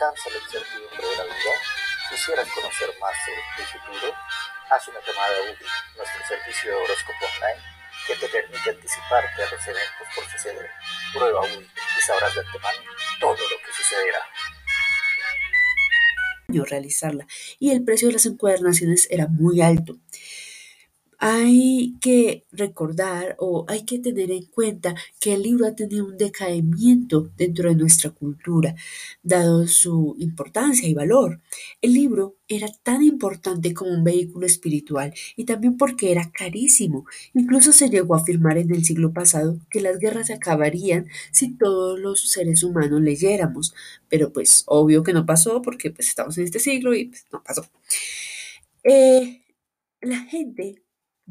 cansa la incertidumbre de la vida? ¿Quisieras conocer más sobre tu futuro? Haz una llamada a UBI, nuestro servicio de horóscopo online, que te permite anticiparte a los eventos por suceder. Prueba UBI y sabrás de antemano todo lo que sucederá realizarla y el precio de las encuadernaciones era muy alto hay que recordar o hay que tener en cuenta que el libro ha tenido un decaimiento dentro de nuestra cultura, dado su importancia y valor. El libro era tan importante como un vehículo espiritual y también porque era carísimo. Incluso se llegó a afirmar en el siglo pasado que las guerras se acabarían si todos los seres humanos leyéramos, pero pues obvio que no pasó porque pues estamos en este siglo y pues, no pasó. Eh, la gente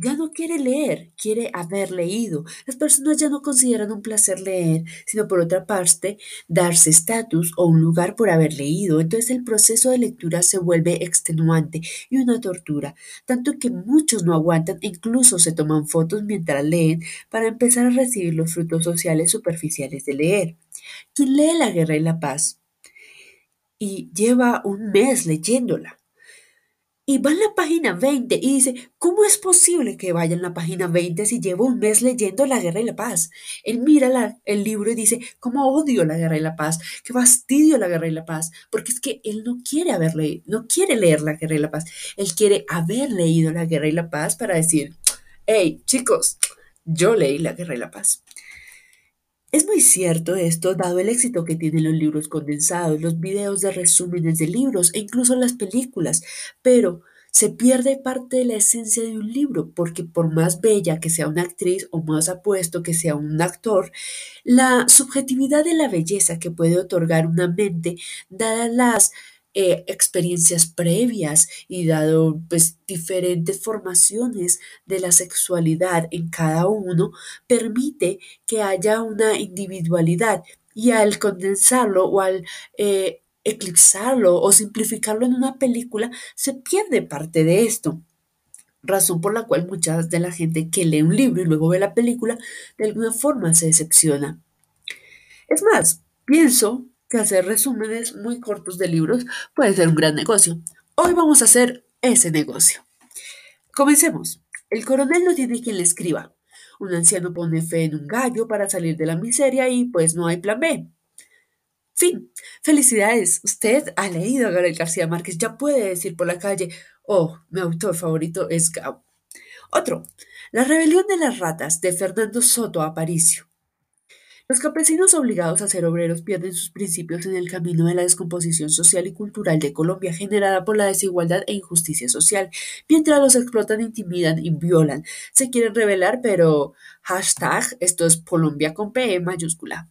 ya no quiere leer, quiere haber leído. Las personas ya no consideran un placer leer, sino por otra parte, darse estatus o un lugar por haber leído. Entonces el proceso de lectura se vuelve extenuante y una tortura, tanto que muchos no aguantan e incluso se toman fotos mientras leen para empezar a recibir los frutos sociales superficiales de leer. ¿Quién lee La Guerra y la Paz? Y lleva un mes leyéndola y va en la página 20 y dice, ¿cómo es posible que vaya en la página 20 si llevo un mes leyendo La Guerra y la Paz? Él mira el libro y dice, ¿cómo odio la Guerra y la Paz? ¿Qué fastidio la Guerra y la Paz? Porque es que él no quiere haber leído, no quiere leer La Guerra y la Paz. Él quiere haber leído La Guerra y la Paz para decir, hey, chicos, yo leí La Guerra y la Paz. Es muy cierto esto, dado el éxito que tienen los libros condensados, los videos de resúmenes de libros e incluso las películas, pero se pierde parte de la esencia de un libro, porque por más bella que sea una actriz o más apuesto que sea un actor, la subjetividad de la belleza que puede otorgar una mente, dadas las eh, experiencias previas y dado pues diferentes formaciones de la sexualidad en cada uno, permite que haya una individualidad y al condensarlo o al eh, eclipsarlo o simplificarlo en una película, se pierde parte de esto. Razón por la cual mucha de la gente que lee un libro y luego ve la película, de alguna forma se decepciona. Es más, pienso que hacer resúmenes muy cortos de libros puede ser un gran negocio. Hoy vamos a hacer ese negocio. Comencemos. El coronel no tiene quien le escriba. Un anciano pone fe en un gallo para salir de la miseria y pues no hay plan B. Fin. Felicidades. Usted ha leído a Gabriel García Márquez. Ya puede decir por la calle, oh, mi autor favorito es Gabo. Otro. La rebelión de las ratas de Fernando Soto Aparicio. Los campesinos obligados a ser obreros pierden sus principios en el camino de la descomposición social y cultural de Colombia generada por la desigualdad e injusticia social, mientras los explotan, intimidan y violan. Se quieren rebelar, pero hashtag esto es Colombia con P mayúscula.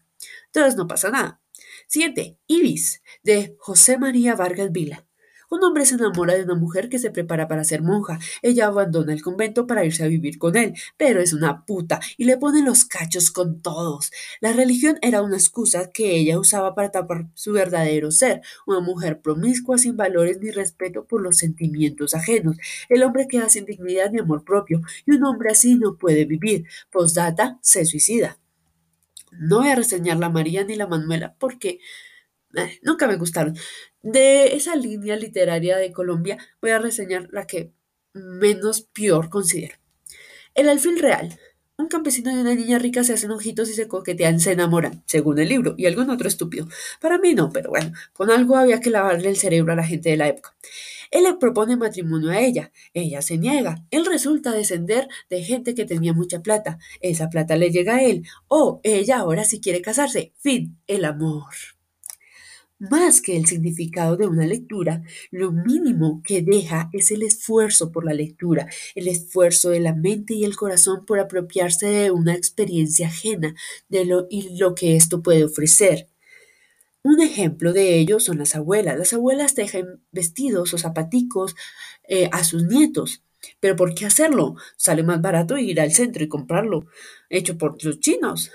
Entonces no pasa nada. Siguiente, Ibis, de José María Vargas Vila. Un hombre se enamora de una mujer que se prepara para ser monja. Ella abandona el convento para irse a vivir con él, pero es una puta y le pone los cachos con todos. La religión era una excusa que ella usaba para tapar su verdadero ser, una mujer promiscua sin valores ni respeto por los sentimientos ajenos. El hombre queda sin dignidad ni amor propio, y un hombre así no puede vivir. Postdata, se suicida. No voy a reseñar la María ni la Manuela porque eh, nunca me gustaron. De esa línea literaria de Colombia voy a reseñar la que menos peor considero. El alfil real. Un campesino y una niña rica se hacen ojitos y se coquetean, se enamoran, según el libro, y algún otro estúpido. Para mí no, pero bueno, con algo había que lavarle el cerebro a la gente de la época. Él le propone matrimonio a ella, ella se niega. Él resulta descender de gente que tenía mucha plata. Esa plata le llega a él. O ella ahora sí quiere casarse. Fin, el amor. Más que el significado de una lectura, lo mínimo que deja es el esfuerzo por la lectura, el esfuerzo de la mente y el corazón por apropiarse de una experiencia ajena de lo y lo que esto puede ofrecer. Un ejemplo de ello son las abuelas. Las abuelas dejan vestidos o zapaticos eh, a sus nietos. Pero ¿por qué hacerlo? Sale más barato ir al centro y comprarlo, hecho por los chinos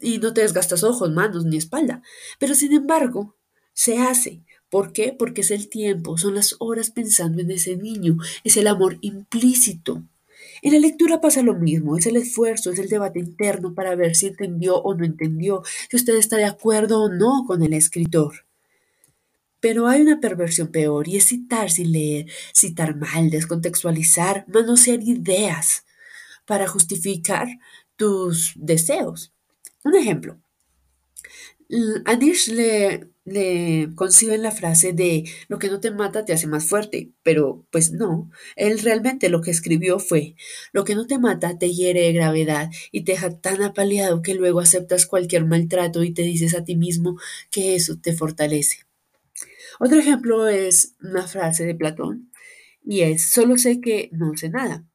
y no te desgastas ojos, manos ni espalda. Pero sin embargo, se hace. ¿Por qué? Porque es el tiempo, son las horas pensando en ese niño, es el amor implícito. En la lectura pasa lo mismo, es el esfuerzo, es el debate interno para ver si entendió o no entendió, si usted está de acuerdo o no con el escritor. Pero hay una perversión peor y es citar sin leer, citar mal, descontextualizar, manosear ideas para justificar tus deseos. Un ejemplo, Anish le, le conciben la frase de lo que no te mata te hace más fuerte, pero pues no, él realmente lo que escribió fue lo que no te mata te hiere de gravedad y te deja tan apaleado que luego aceptas cualquier maltrato y te dices a ti mismo que eso te fortalece. Otro ejemplo es una frase de Platón y es solo sé que no sé nada.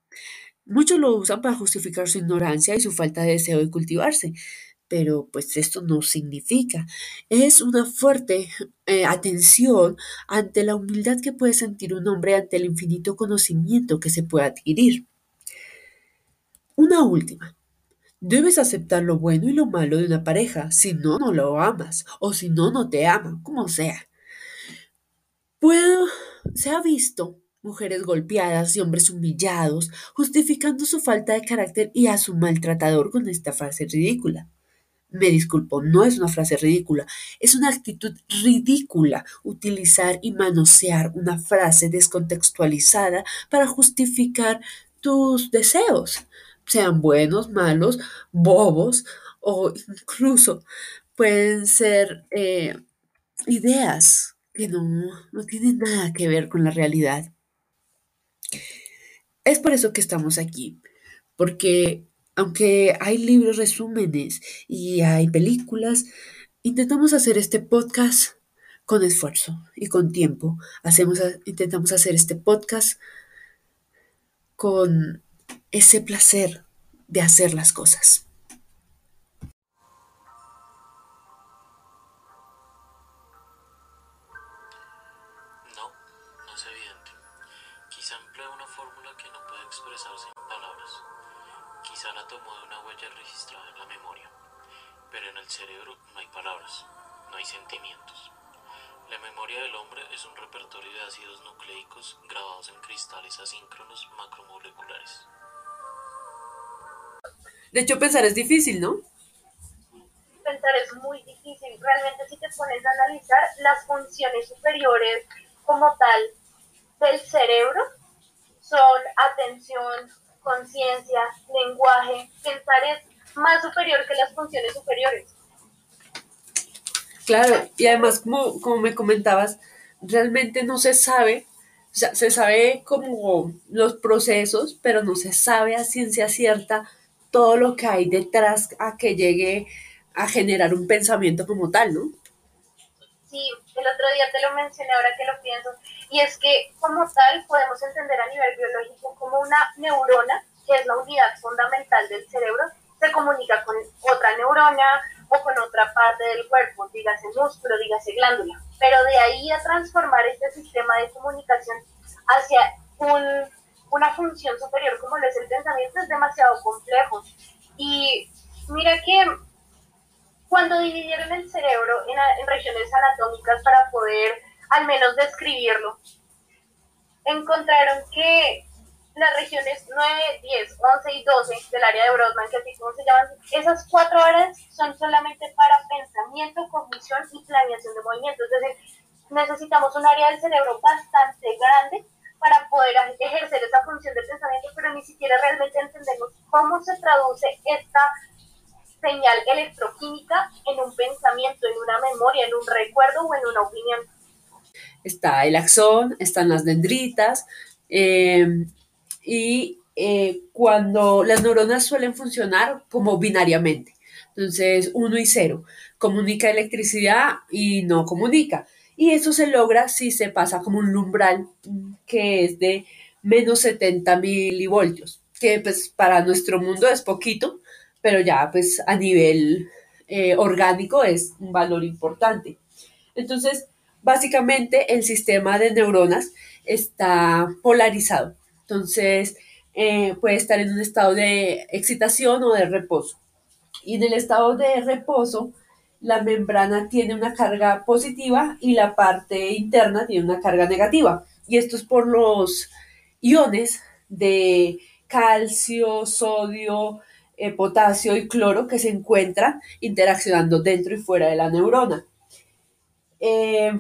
Muchos lo usan para justificar su ignorancia y su falta de deseo de cultivarse, pero pues esto no significa. Es una fuerte eh, atención ante la humildad que puede sentir un hombre ante el infinito conocimiento que se puede adquirir. Una última. Debes aceptar lo bueno y lo malo de una pareja, si no, no lo amas, o si no, no te ama, como sea. Puedo, se ha visto mujeres golpeadas y hombres humillados, justificando su falta de carácter y a su maltratador con esta frase ridícula. Me disculpo, no es una frase ridícula, es una actitud ridícula utilizar y manosear una frase descontextualizada para justificar tus deseos, sean buenos, malos, bobos o incluso pueden ser eh, ideas que no, no tienen nada que ver con la realidad. Es por eso que estamos aquí, porque aunque hay libros resúmenes y hay películas, intentamos hacer este podcast con esfuerzo y con tiempo. Hacemos, intentamos hacer este podcast con ese placer de hacer las cosas. Cerebro no hay palabras, no hay sentimientos. La memoria del hombre es un repertorio de ácidos nucleicos grabados en cristales asíncronos macromoleculares. De hecho, pensar es difícil, ¿no? Pensar es muy difícil. Realmente si te pones a analizar las funciones superiores como tal del cerebro, son atención, conciencia, lenguaje. Pensar es más superior que las funciones superiores. Claro, y además, como, como me comentabas, realmente no se sabe, o sea, se sabe como los procesos, pero no se sabe a ciencia cierta todo lo que hay detrás a que llegue a generar un pensamiento como tal, ¿no? Sí, el otro día te lo mencioné ahora que lo pienso, y es que como tal podemos entender a nivel biológico como una neurona, que es la unidad fundamental del cerebro, se comunica con otra neurona o con otra parte del cuerpo, dígase músculo, dígase glándula. Pero de ahí a transformar este sistema de comunicación hacia un, una función superior como lo es el pensamiento es demasiado complejo. Y mira que cuando dividieron el cerebro en, en regiones anatómicas para poder al menos describirlo, encontraron que las regiones 9, 10, 11 y 12 del área de Brodmann, que así como se llaman, esas cuatro áreas son solamente para pensamiento, cognición y planeación de movimiento. Es decir, necesitamos un área del cerebro bastante grande para poder ejercer esa función de pensamiento, pero ni siquiera realmente entendemos cómo se traduce esta señal electroquímica en un pensamiento, en una memoria, en un recuerdo o en una opinión. Está el axón, están las dendritas, eh, y eh, cuando las neuronas suelen funcionar como binariamente. Entonces, 1 y 0, comunica electricidad y no comunica. Y eso se logra si se pasa como un umbral que es de menos 70 milivoltios, que pues para nuestro mundo es poquito, pero ya pues a nivel eh, orgánico es un valor importante. Entonces, básicamente el sistema de neuronas está polarizado. Entonces, eh, puede estar en un estado de excitación o de reposo. Y en el estado de reposo, la membrana tiene una carga positiva y la parte interna tiene una carga negativa. Y esto es por los iones de calcio, sodio, eh, potasio y cloro que se encuentran interaccionando dentro y fuera de la neurona. Eh,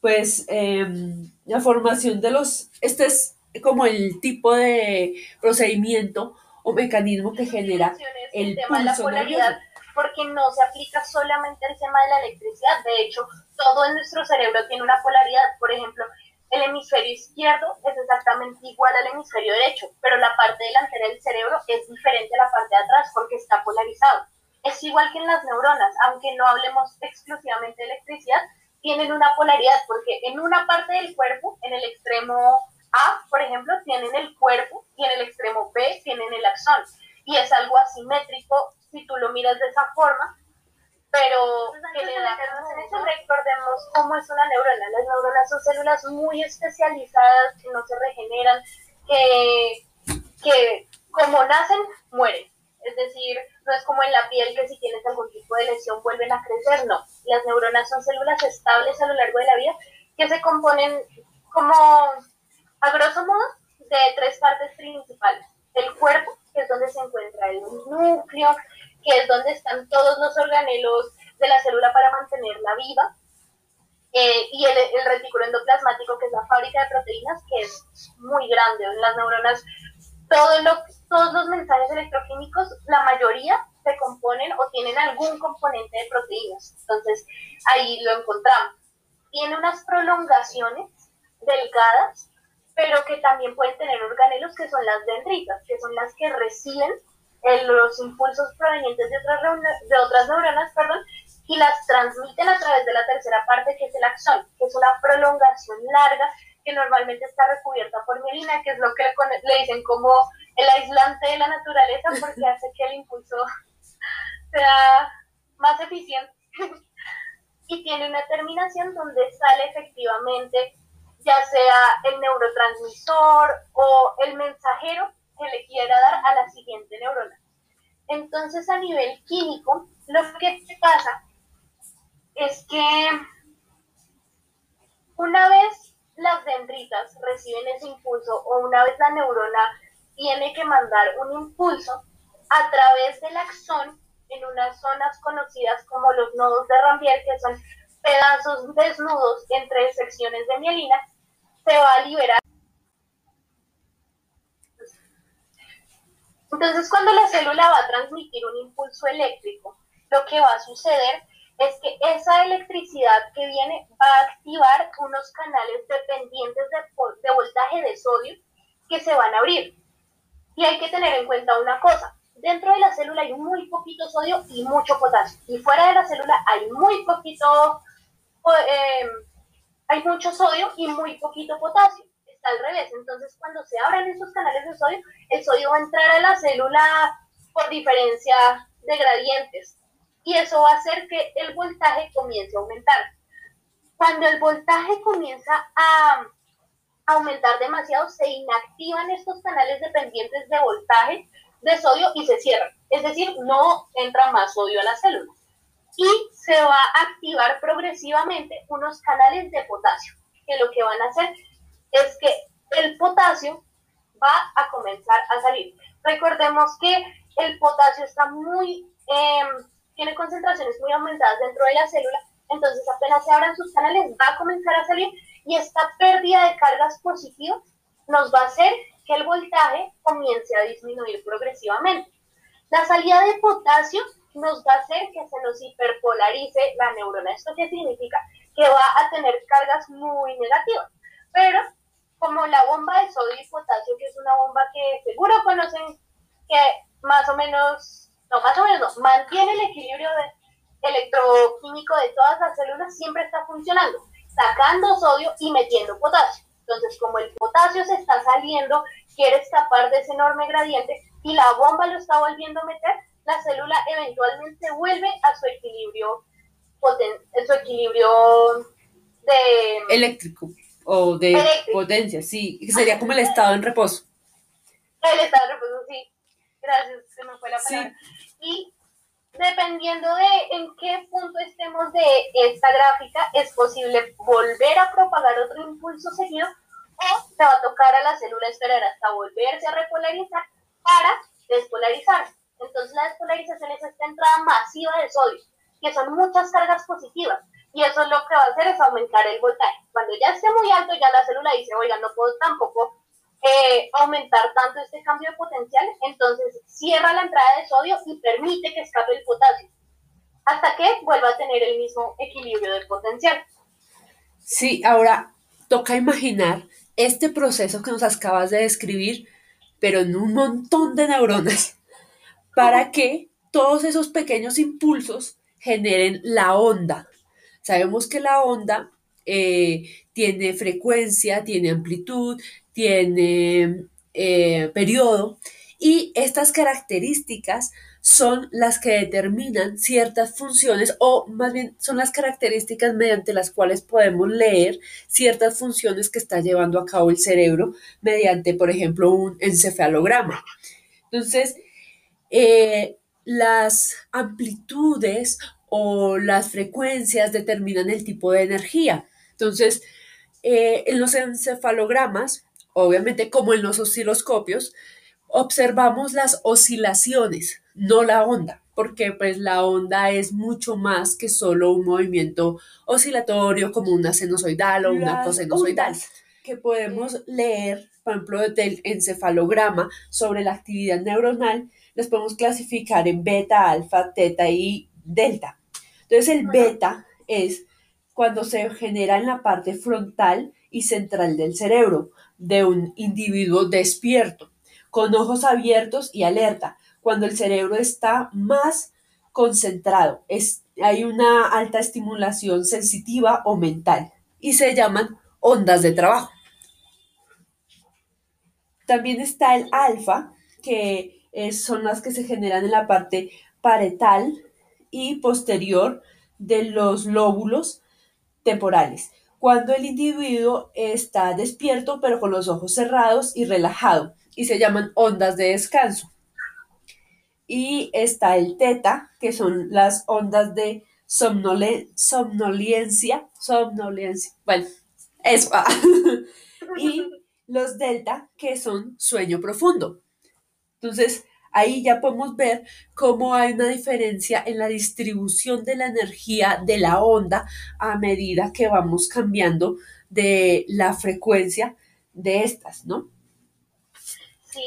pues em, la formación de los, este es como el tipo de procedimiento o mecanismo que genera el, tema de la polaridad, porque no se aplica solamente al tema de la electricidad, de hecho, todo en nuestro cerebro tiene una polaridad, por ejemplo, el hemisferio izquierdo es exactamente igual al hemisferio derecho, pero la parte delantera del cerebro es diferente a la parte de atrás porque está polarizado. Es igual que en las neuronas, aunque no hablemos exclusivamente de electricidad, tienen una polaridad porque en una parte del cuerpo, en el extremo A, por ejemplo, tienen el cuerpo y en el extremo B tienen el axón. Y es algo asimétrico si tú lo miras de esa forma, pero recordemos cómo es una neurona. Las neuronas son células muy especializadas que no se regeneran, que, que como nacen, mueren. Es decir, no es como en la piel que si tienes algún tipo de lesión vuelven a crecer, no. Las neuronas son células estables a lo largo de la vida que se componen como, a grosso modo, de tres partes principales. El cuerpo, que es donde se encuentra el núcleo, que es donde están todos los organelos de la célula para mantenerla viva, eh, y el, el, retículo endoplasmático, que es la fábrica de proteínas, que es muy grande. En las neuronas, todo lo, todos los mensajes electroquímicos, la mayoría se componen o tienen algún componente de proteínas. Entonces, ahí lo encontramos. Tiene unas prolongaciones delgadas, pero que también pueden tener organelos que son las dendritas, que son las que reciben los impulsos provenientes de otras, de otras neuronas perdón, y las transmiten a través de la tercera parte, que es el axón, que es una prolongación larga que normalmente está recubierta por mielina, que es lo que le dicen como el aislante de la naturaleza, porque hace que el impulso sea más eficiente. y tiene una terminación donde sale efectivamente ya sea el neurotransmisor o el mensajero que le quiera dar a la siguiente neurona. Entonces, a nivel químico, lo que pasa es que una vez las dendritas reciben ese impulso o una vez la neurona tiene que mandar un impulso a través del axón en unas zonas conocidas como los nodos de Rambier, que son pedazos desnudos entre secciones de mielina, se va a liberar Entonces, cuando la célula va a transmitir un impulso eléctrico, lo que va a suceder es que esa electricidad que viene va a activar unos canales dependientes de, voltaje de sodio que se van a abrir. Y hay que tener en cuenta una cosa, dentro de la célula hay muy poquito sodio y mucho potasio. Y fuera de la célula hay muy poquito, eh, hay mucho sodio y muy poquito potasio al revés. Entonces, cuando se abran esos canales de sodio, el sodio va a entrar a la célula por diferencia de gradientes. Y eso va a hacer que el voltaje comience a aumentar. Cuando el voltaje comienza a aumentar demasiado, se inactivan estos canales dependientes de voltaje de sodio y se cierran. Es decir, no entra más sodio a la célula. Y se va a activar progresivamente unos canales de potasio, que lo que van a hacer es que el potasio va a comenzar a salir. Recordemos que el potasio está muy, em, tiene concentraciones muy aumentadas dentro de la célula, entonces apenas se abran sus canales va a comenzar a salir y esta pérdida de cargas positivas nos va a hacer que el voltaje comience a disminuir progresivamente. La salida de potasio nos va a hacer que se nos hiperpolarice la neurona. ¿Esto qué significa? Que va a tener cargas muy negativas. Pero como la bomba de sodio y potasio, que es una bomba que seguro conocen que más o menos, no, más o menos no, mantiene el equilibrio electroquímico de todas las células, siempre está funcionando, sacando sodio y metiendo potasio. Entonces, como el potasio se está saliendo, quiere escapar de ese enorme gradiente y la bomba lo está volviendo a meter, la célula eventualmente vuelve a su equilibrio, su equilibrio de... Eléctrico o de potencia, sí, sería como el estado en reposo. El estado en reposo, sí. Gracias, se me fue la palabra. Y dependiendo de en qué punto estemos de esta gráfica, es posible volver a propagar otro impulso seguido o se va a tocar a la célula esperar hasta volverse a repolarizar para despolarizarse. Entonces la despolarización es esta entrada masiva de sodio, que son muchas cargas positivas y eso lo que va a hacer es aumentar el voltaje. Cuando ya esté muy alto, ya la célula dice, oiga, no puedo tampoco eh, aumentar tanto este cambio de potencial, entonces cierra la entrada de sodio y permite que escape el potasio, hasta que vuelva a tener el mismo equilibrio del potencial. Sí, ahora toca imaginar este proceso que nos acabas de describir, pero en un montón de neuronas, para que todos esos pequeños impulsos generen la onda, Sabemos que la onda eh, tiene frecuencia, tiene amplitud, tiene eh, periodo y estas características son las que determinan ciertas funciones o más bien son las características mediante las cuales podemos leer ciertas funciones que está llevando a cabo el cerebro mediante, por ejemplo, un encefalograma. Entonces, eh, las amplitudes o las frecuencias determinan el tipo de energía. Entonces, eh, en los encefalogramas, obviamente como en los osciloscopios, observamos las oscilaciones, no la onda, porque pues la onda es mucho más que solo un movimiento oscilatorio como una sinusoidal o una cosenoidal, que podemos leer, por ejemplo, del encefalograma sobre la actividad neuronal, las podemos clasificar en beta, alfa, teta y delta. Entonces el beta es cuando se genera en la parte frontal y central del cerebro de un individuo despierto, con ojos abiertos y alerta, cuando el cerebro está más concentrado, es, hay una alta estimulación sensitiva o mental y se llaman ondas de trabajo. También está el alfa, que son las que se generan en la parte paretal y posterior de los lóbulos temporales, cuando el individuo está despierto pero con los ojos cerrados y relajado, y se llaman ondas de descanso. Y está el teta, que son las ondas de somnolencia, somnolencia, bueno, eso. y los delta, que son sueño profundo. Entonces, ahí ya podemos ver cómo hay una diferencia en la distribución de la energía de la onda a medida que vamos cambiando de la frecuencia de estas, ¿no? Sí.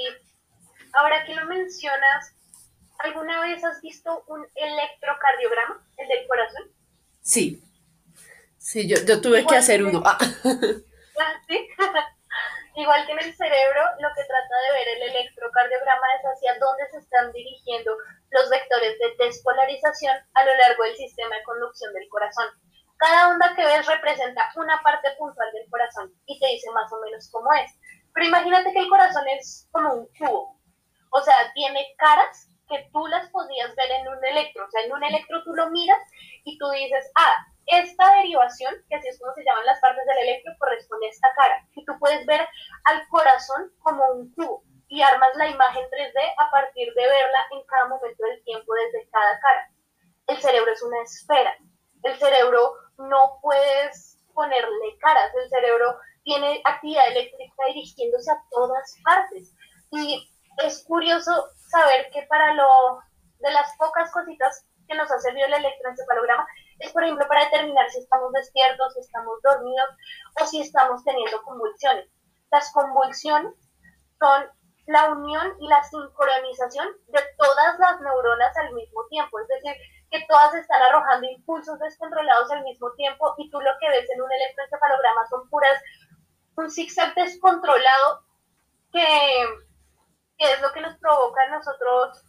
Ahora que lo mencionas, ¿alguna vez has visto un electrocardiograma, el del corazón? Sí. Sí, yo, yo tuve que hacer uno. Ah. ah ¿Sí? Igual que en el cerebro, lo que trata de ver el electrocardiograma es hacia dónde se están dirigiendo los vectores de despolarización a lo largo del sistema de conducción del corazón. Cada onda que ves representa una parte puntual del corazón y te dice más o menos cómo es. Pero imagínate que el corazón es como un cubo. O sea, tiene caras que tú las podías ver en un electro. O sea, en un electro tú lo miras y tú dices, ah, esta derivación, que así es como se llaman las partes del electro, corresponde a esta cara. Y tú puedes ver al corazón como un cubo y armas la imagen 3D a partir de verla en cada momento del tiempo desde cada cara. El cerebro es una esfera. El cerebro no puedes ponerle caras. El cerebro tiene actividad eléctrica dirigiéndose a todas partes. Y es curioso saber que para lo de las pocas cositas que nos ha servido el electroencefalograma es, por ejemplo, para determinar si estamos despiertos, si estamos dormidos o si estamos teniendo convulsiones. Las convulsiones son la unión y la sincronización de todas las neuronas al mismo tiempo, es decir, que todas están arrojando impulsos descontrolados al mismo tiempo y tú lo que ves en un electroencefalograma son puras, un zigzag descontrolado que, que es lo que nos provoca a nosotros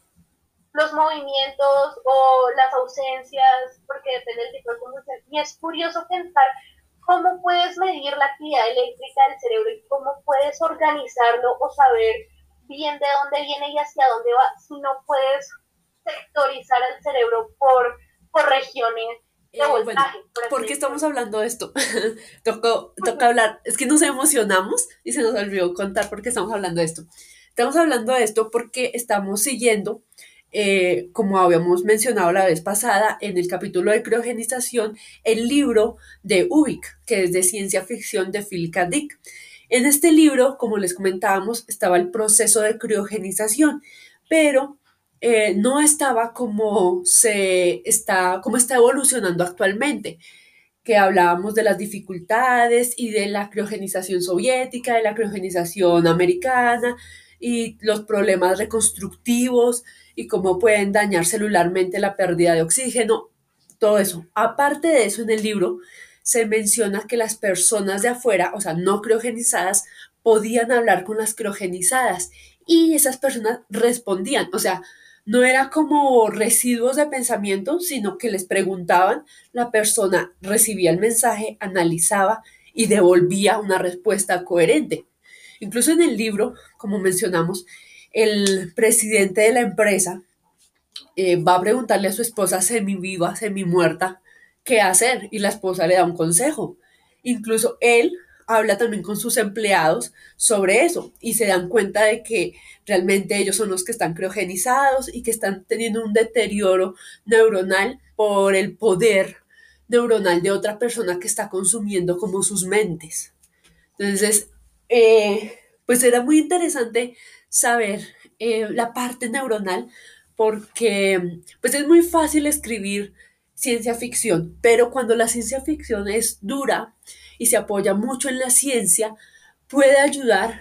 los movimientos o las ausencias, porque depende del tipo de conducción. Y es curioso pensar cómo puedes medir la actividad eléctrica del cerebro y cómo puedes organizarlo o saber bien de dónde viene y hacia dónde va si no puedes sectorizar el cerebro por, por regiones de eh, voltaje. por, qué estamos hablando de esto? Tocó, toca hablar, es que nos emocionamos y se nos olvidó contar por qué estamos hablando de esto. Estamos hablando de esto porque estamos siguiendo eh, como habíamos mencionado la vez pasada en el capítulo de criogenización, el libro de Ubik, que es de ciencia ficción de Phil K. Dick. En este libro, como les comentábamos, estaba el proceso de criogenización, pero eh, no estaba como se está, como está evolucionando actualmente. que hablábamos de las dificultades y de la criogenización soviética, de la criogenización americana y los problemas reconstructivos y cómo pueden dañar celularmente la pérdida de oxígeno, todo eso. Aparte de eso, en el libro se menciona que las personas de afuera, o sea, no criogenizadas, podían hablar con las criogenizadas y esas personas respondían, o sea, no era como residuos de pensamiento, sino que les preguntaban, la persona recibía el mensaje, analizaba y devolvía una respuesta coherente. Incluso en el libro, como mencionamos, el presidente de la empresa eh, va a preguntarle a su esposa semi viva, semi muerta, qué hacer y la esposa le da un consejo. Incluso él habla también con sus empleados sobre eso y se dan cuenta de que realmente ellos son los que están criogenizados y que están teniendo un deterioro neuronal por el poder neuronal de otra persona que está consumiendo como sus mentes. Entonces, eh, pues era muy interesante saber eh, la parte neuronal porque pues es muy fácil escribir ciencia ficción, pero cuando la ciencia ficción es dura y se apoya mucho en la ciencia, puede ayudar